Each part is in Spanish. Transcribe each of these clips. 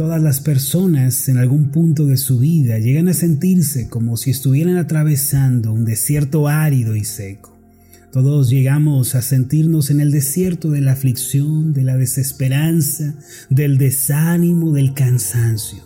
Todas las personas en algún punto de su vida llegan a sentirse como si estuvieran atravesando un desierto árido y seco. Todos llegamos a sentirnos en el desierto de la aflicción, de la desesperanza, del desánimo, del cansancio.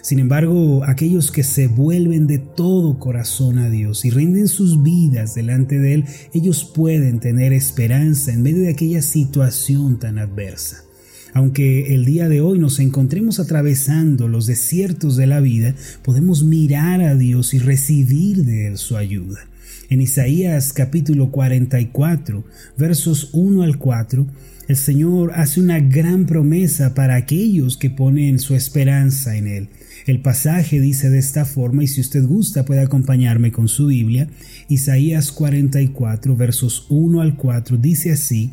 Sin embargo, aquellos que se vuelven de todo corazón a Dios y rinden sus vidas delante de Él, ellos pueden tener esperanza en medio de aquella situación tan adversa. Aunque el día de hoy nos encontremos atravesando los desiertos de la vida, podemos mirar a Dios y recibir de Él su ayuda. En Isaías capítulo 44, versos 1 al 4, el Señor hace una gran promesa para aquellos que ponen su esperanza en Él. El pasaje dice de esta forma, y si usted gusta puede acompañarme con su Biblia, Isaías 44, versos 1 al 4, dice así,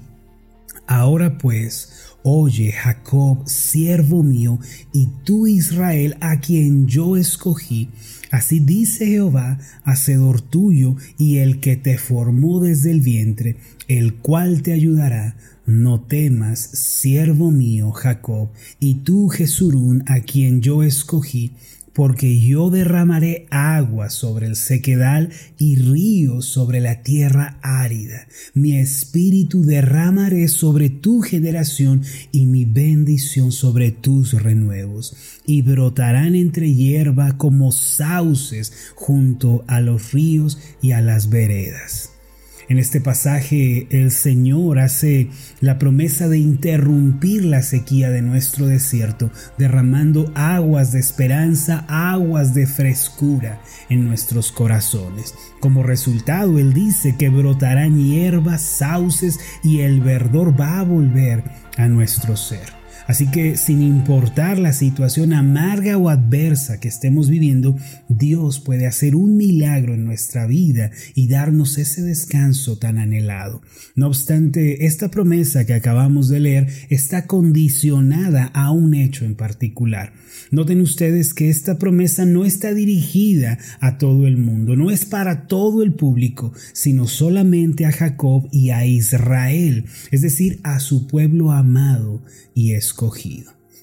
Ahora pues, oye Jacob, siervo mío, y tú Israel, a quien yo escogí, así dice Jehová, hacedor tuyo, y el que te formó desde el vientre, el cual te ayudará. No temas, siervo mío Jacob, y tú Jesurún, a quien yo escogí, porque yo derramaré agua sobre el sequedal y ríos sobre la tierra árida. Mi espíritu derramaré sobre tu generación y mi bendición sobre tus renuevos. Y brotarán entre hierba como sauces junto a los ríos y a las veredas. En este pasaje el Señor hace la promesa de interrumpir la sequía de nuestro desierto, derramando aguas de esperanza, aguas de frescura en nuestros corazones. Como resultado, Él dice que brotarán hierbas, sauces y el verdor va a volver a nuestro ser. Así que sin importar la situación amarga o adversa que estemos viviendo, Dios puede hacer un milagro en nuestra vida y darnos ese descanso tan anhelado. No obstante, esta promesa que acabamos de leer está condicionada a un hecho en particular. Noten ustedes que esta promesa no está dirigida a todo el mundo, no es para todo el público, sino solamente a Jacob y a Israel, es decir, a su pueblo amado y escogido.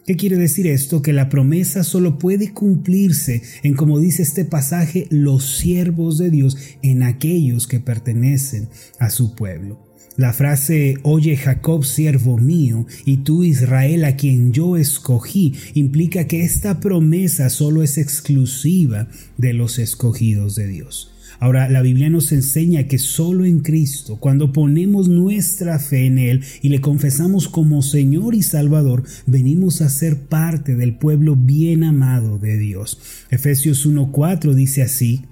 ¿Qué quiere decir esto? Que la promesa solo puede cumplirse en, como dice este pasaje, los siervos de Dios, en aquellos que pertenecen a su pueblo. La frase Oye Jacob, siervo mío, y tú Israel, a quien yo escogí, implica que esta promesa solo es exclusiva de los escogidos de Dios. Ahora, la Biblia nos enseña que solo en Cristo, cuando ponemos nuestra fe en Él y le confesamos como Señor y Salvador, venimos a ser parte del pueblo bien amado de Dios. Efesios 1.4 dice así,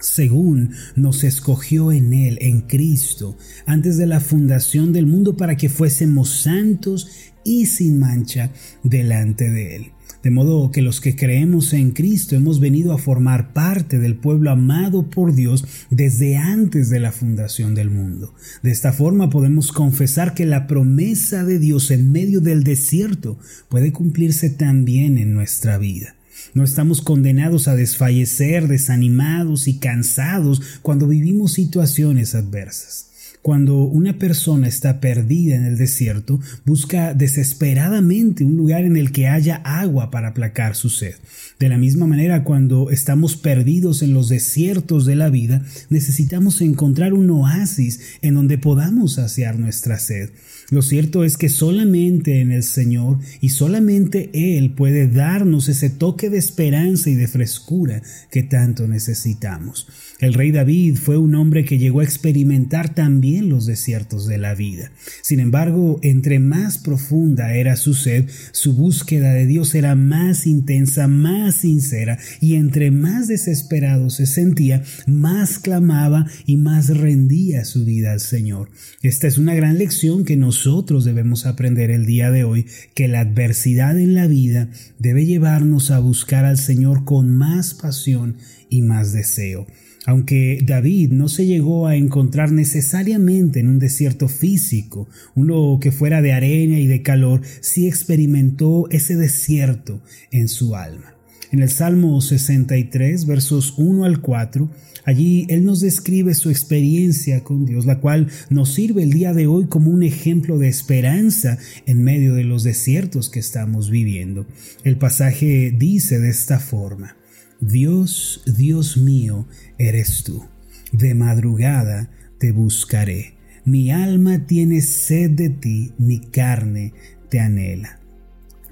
según nos escogió en Él, en Cristo, antes de la fundación del mundo para que fuésemos santos y sin mancha delante de Él. De modo que los que creemos en Cristo hemos venido a formar parte del pueblo amado por Dios desde antes de la fundación del mundo. De esta forma podemos confesar que la promesa de Dios en medio del desierto puede cumplirse también en nuestra vida. No estamos condenados a desfallecer, desanimados y cansados cuando vivimos situaciones adversas. Cuando una persona está perdida en el desierto, busca desesperadamente un lugar en el que haya agua para aplacar su sed. De la misma manera, cuando estamos perdidos en los desiertos de la vida, necesitamos encontrar un oasis en donde podamos saciar nuestra sed. Lo cierto es que solamente en el Señor y solamente Él puede darnos ese toque de esperanza y de frescura que tanto necesitamos. El rey David fue un hombre que llegó a experimentar también los desiertos de la vida. Sin embargo, entre más profunda era su sed, su búsqueda de Dios era más intensa, más sincera, y entre más desesperado se sentía, más clamaba y más rendía su vida al Señor. Esta es una gran lección que nosotros debemos aprender el día de hoy, que la adversidad en la vida debe llevarnos a buscar al Señor con más pasión y más deseo. Aunque David no se llegó a encontrar necesariamente en un desierto físico, uno que fuera de arena y de calor, sí experimentó ese desierto en su alma. En el Salmo 63, versos 1 al 4, allí Él nos describe su experiencia con Dios, la cual nos sirve el día de hoy como un ejemplo de esperanza en medio de los desiertos que estamos viviendo. El pasaje dice de esta forma, Dios, Dios mío, eres tú. De madrugada te buscaré. Mi alma tiene sed de ti, mi carne te anhela.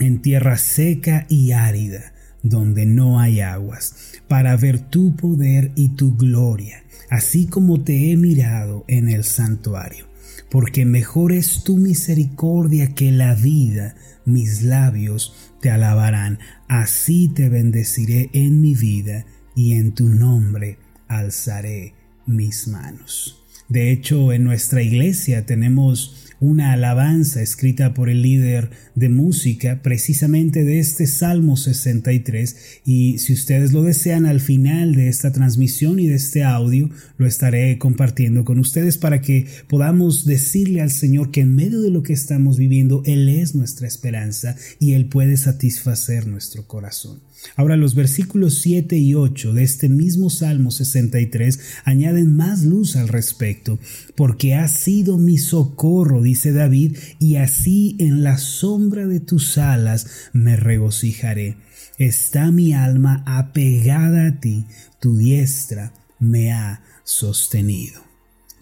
En tierra seca y árida, donde no hay aguas, para ver tu poder y tu gloria, así como te he mirado en el santuario. Porque mejor es tu misericordia que la vida, mis labios te alabarán, así te bendeciré en mi vida y en tu nombre alzaré mis manos. De hecho, en nuestra iglesia tenemos una alabanza escrita por el líder de música precisamente de este Salmo 63 y si ustedes lo desean al final de esta transmisión y de este audio lo estaré compartiendo con ustedes para que podamos decirle al Señor que en medio de lo que estamos viviendo Él es nuestra esperanza y Él puede satisfacer nuestro corazón. Ahora los versículos 7 y 8 de este mismo Salmo 63 añaden más luz al respecto, porque ha sido mi socorro, dice David, y así en la sombra de tus alas me regocijaré. Está mi alma apegada a ti, tu diestra me ha sostenido.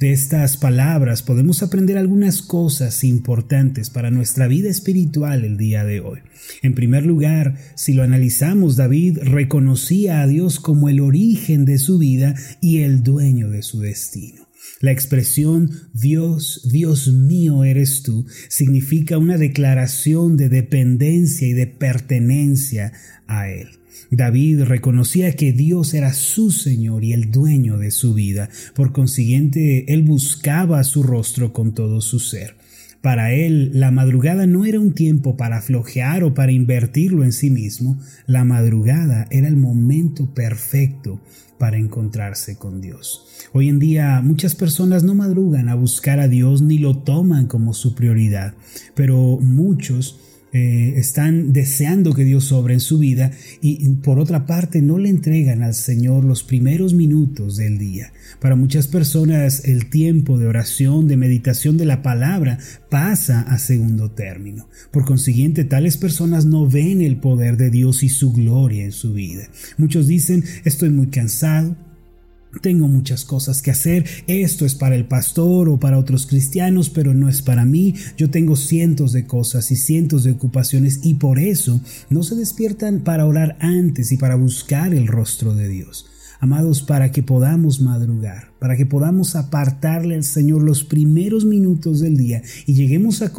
De estas palabras podemos aprender algunas cosas importantes para nuestra vida espiritual el día de hoy. En primer lugar, si lo analizamos, David reconocía a Dios como el origen de su vida y el dueño de su destino. La expresión Dios, Dios mío eres tú significa una declaración de dependencia y de pertenencia a Él. David reconocía que Dios era su Señor y el dueño de su vida. Por consiguiente, él buscaba su rostro con todo su ser. Para él, la madrugada no era un tiempo para flojear o para invertirlo en sí mismo. La madrugada era el momento perfecto para encontrarse con Dios. Hoy en día muchas personas no madrugan a buscar a Dios ni lo toman como su prioridad, pero muchos eh, están deseando que Dios sobre en su vida y por otra parte no le entregan al Señor los primeros minutos del día. Para muchas personas el tiempo de oración, de meditación de la palabra pasa a segundo término. Por consiguiente, tales personas no ven el poder de Dios y su gloria en su vida. Muchos dicen, estoy muy cansado, tengo muchas cosas que hacer, esto es para el pastor o para otros cristianos, pero no es para mí. Yo tengo cientos de cosas y cientos de ocupaciones y por eso no se despiertan para orar antes y para buscar el rostro de Dios. Amados, para que podamos madrugar, para que podamos apartarle al Señor los primeros minutos del día y lleguemos a,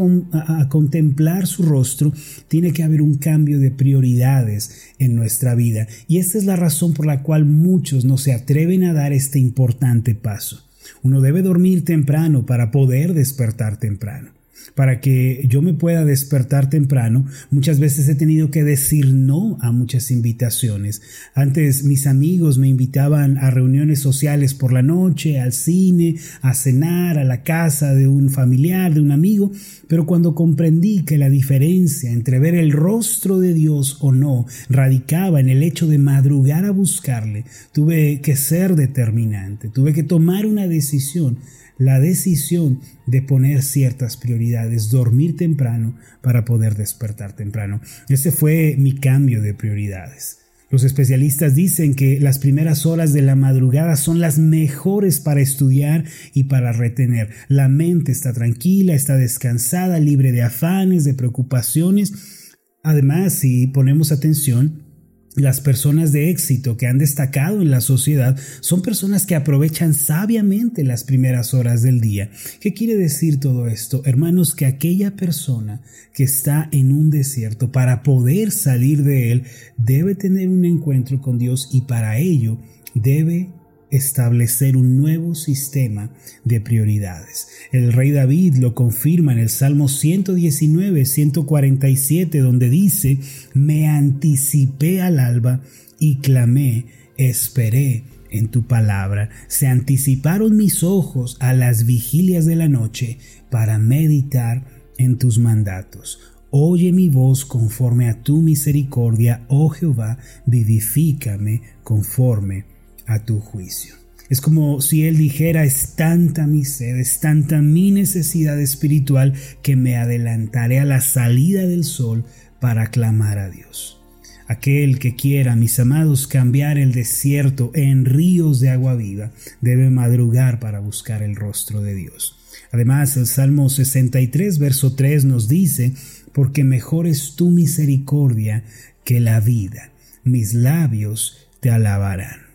contemplar su rostro, tiene que haber un cambio de prioridades en nuestra vida. Y esta es la razón por la cual muchos no se atreven a dar este importante paso. Uno debe dormir temprano para poder despertar temprano para que yo me pueda despertar temprano, muchas veces he tenido que decir no a muchas invitaciones. Antes mis amigos me invitaban a reuniones sociales por la noche, al cine, a cenar, a la casa de un familiar, de un amigo, pero cuando comprendí que la diferencia entre ver el rostro de Dios o no radicaba en el hecho de madrugar a buscarle, tuve que ser determinante, tuve que tomar una decisión la decisión de poner ciertas prioridades, dormir temprano para poder despertar temprano. Ese fue mi cambio de prioridades. Los especialistas dicen que las primeras horas de la madrugada son las mejores para estudiar y para retener. La mente está tranquila, está descansada, libre de afanes, de preocupaciones. Además, si ponemos atención, las personas de éxito que han destacado en la sociedad son personas que aprovechan sabiamente las primeras horas del día. ¿Qué quiere decir todo esto? Hermanos, que aquella persona que está en un desierto para poder salir de él debe tener un encuentro con Dios y para ello debe establecer un nuevo sistema de prioridades. El rey David lo confirma en el Salmo 119, 147, donde dice, me anticipé al alba y clamé, esperé en tu palabra. Se anticiparon mis ojos a las vigilias de la noche para meditar en tus mandatos. Oye mi voz conforme a tu misericordia, oh Jehová, vivifícame conforme a tu juicio. Es como si Él dijera, es tanta mi sed, es tanta mi necesidad espiritual que me adelantaré a la salida del sol para clamar a Dios. Aquel que quiera, mis amados, cambiar el desierto en ríos de agua viva, debe madrugar para buscar el rostro de Dios. Además, el Salmo 63, verso 3 nos dice, porque mejor es tu misericordia que la vida, mis labios te alabarán.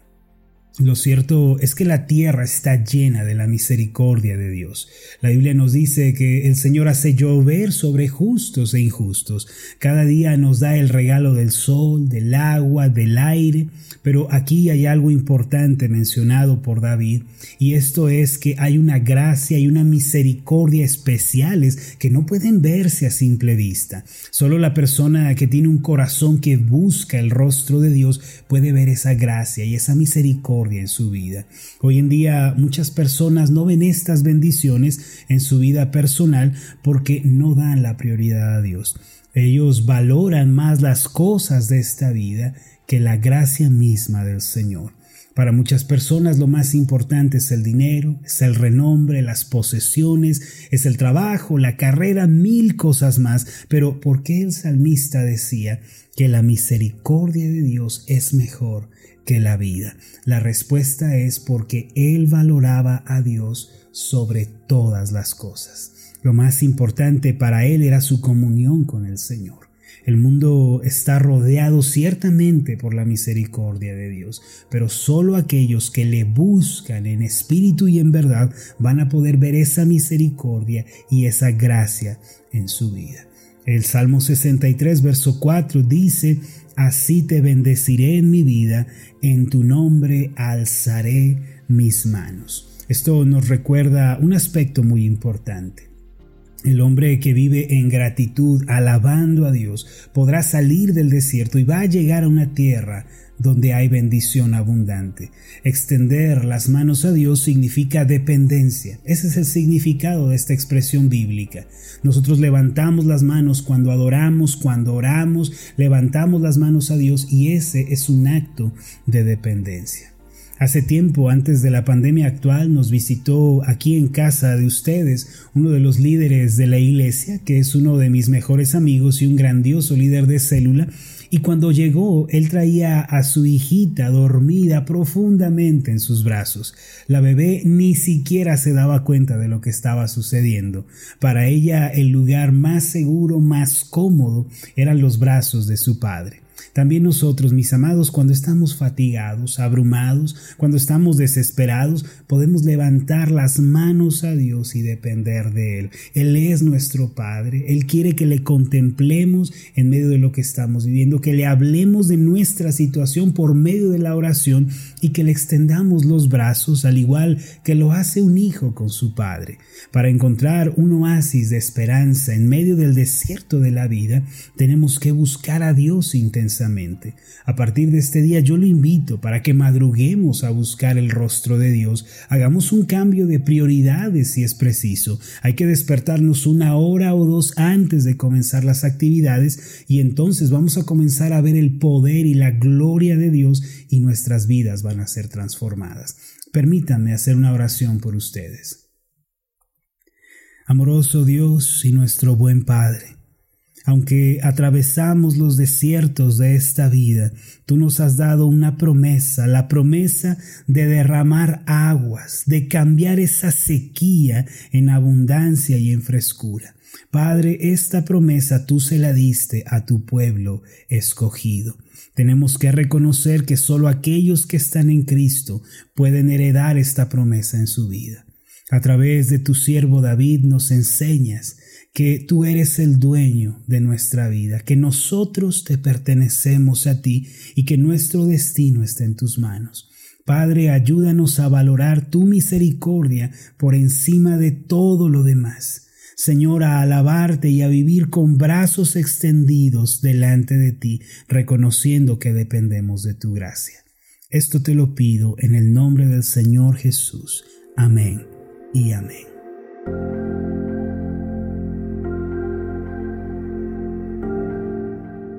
Lo cierto es que la tierra está llena de la misericordia de Dios. La Biblia nos dice que el Señor hace llover sobre justos e injustos. Cada día nos da el regalo del sol, del agua, del aire. Pero aquí hay algo importante mencionado por David y esto es que hay una gracia y una misericordia especiales que no pueden verse a simple vista. Solo la persona que tiene un corazón que busca el rostro de Dios puede ver esa gracia y esa misericordia en su vida. Hoy en día muchas personas no ven estas bendiciones en su vida personal porque no dan la prioridad a Dios. Ellos valoran más las cosas de esta vida que la gracia misma del Señor. Para muchas personas lo más importante es el dinero, es el renombre, las posesiones, es el trabajo, la carrera, mil cosas más. Pero ¿por qué el salmista decía que la misericordia de Dios es mejor que la vida? La respuesta es porque él valoraba a Dios sobre todas las cosas. Lo más importante para él era su comunión con el Señor. El mundo está rodeado ciertamente por la misericordia de Dios, pero solo aquellos que le buscan en espíritu y en verdad van a poder ver esa misericordia y esa gracia en su vida. El Salmo 63, verso 4 dice, Así te bendeciré en mi vida, en tu nombre alzaré mis manos. Esto nos recuerda un aspecto muy importante. El hombre que vive en gratitud, alabando a Dios, podrá salir del desierto y va a llegar a una tierra donde hay bendición abundante. Extender las manos a Dios significa dependencia. Ese es el significado de esta expresión bíblica. Nosotros levantamos las manos cuando adoramos, cuando oramos, levantamos las manos a Dios y ese es un acto de dependencia. Hace tiempo, antes de la pandemia actual, nos visitó aquí en casa de ustedes uno de los líderes de la iglesia, que es uno de mis mejores amigos y un grandioso líder de célula, y cuando llegó, él traía a su hijita dormida profundamente en sus brazos. La bebé ni siquiera se daba cuenta de lo que estaba sucediendo. Para ella el lugar más seguro, más cómodo, eran los brazos de su padre. También nosotros, mis amados, cuando estamos fatigados, abrumados, cuando estamos desesperados, podemos levantar las manos a Dios y depender de Él. Él es nuestro Padre. Él quiere que le contemplemos en medio de lo que estamos viviendo, que le hablemos de nuestra situación por medio de la oración y que le extendamos los brazos al igual que lo hace un hijo con su Padre. Para encontrar un oasis de esperanza en medio del desierto de la vida, tenemos que buscar a Dios A partir de este día yo lo invito para que madruguemos a buscar el rostro de Dios, hagamos un cambio de prioridades si es preciso. Hay que despertarnos una hora o dos antes de comenzar las actividades y entonces vamos a comenzar a ver el poder y la gloria de Dios y nuestras vidas van a ser transformadas. Permítanme hacer una oración por ustedes. Amoroso Dios y nuestro buen Padre, aunque atravesamos los desiertos de esta vida, tú nos has dado una promesa, la promesa de derramar aguas, de cambiar esa sequía en abundancia y en frescura. Padre, esta promesa tú se la diste a tu pueblo escogido. Tenemos que reconocer que solo aquellos que están en Cristo pueden heredar esta promesa en su vida. A través de tu siervo David nos enseñas que tú eres el dueño de nuestra vida, que nosotros te pertenecemos a ti y que nuestro destino está en tus manos. Padre, ayúdanos a valorar tu misericordia por encima de todo lo demás. Señor, a alabarte y a vivir con brazos extendidos delante de ti, reconociendo que dependemos de tu gracia. Esto te lo pido en el nombre del Señor Jesús. Amén y amén.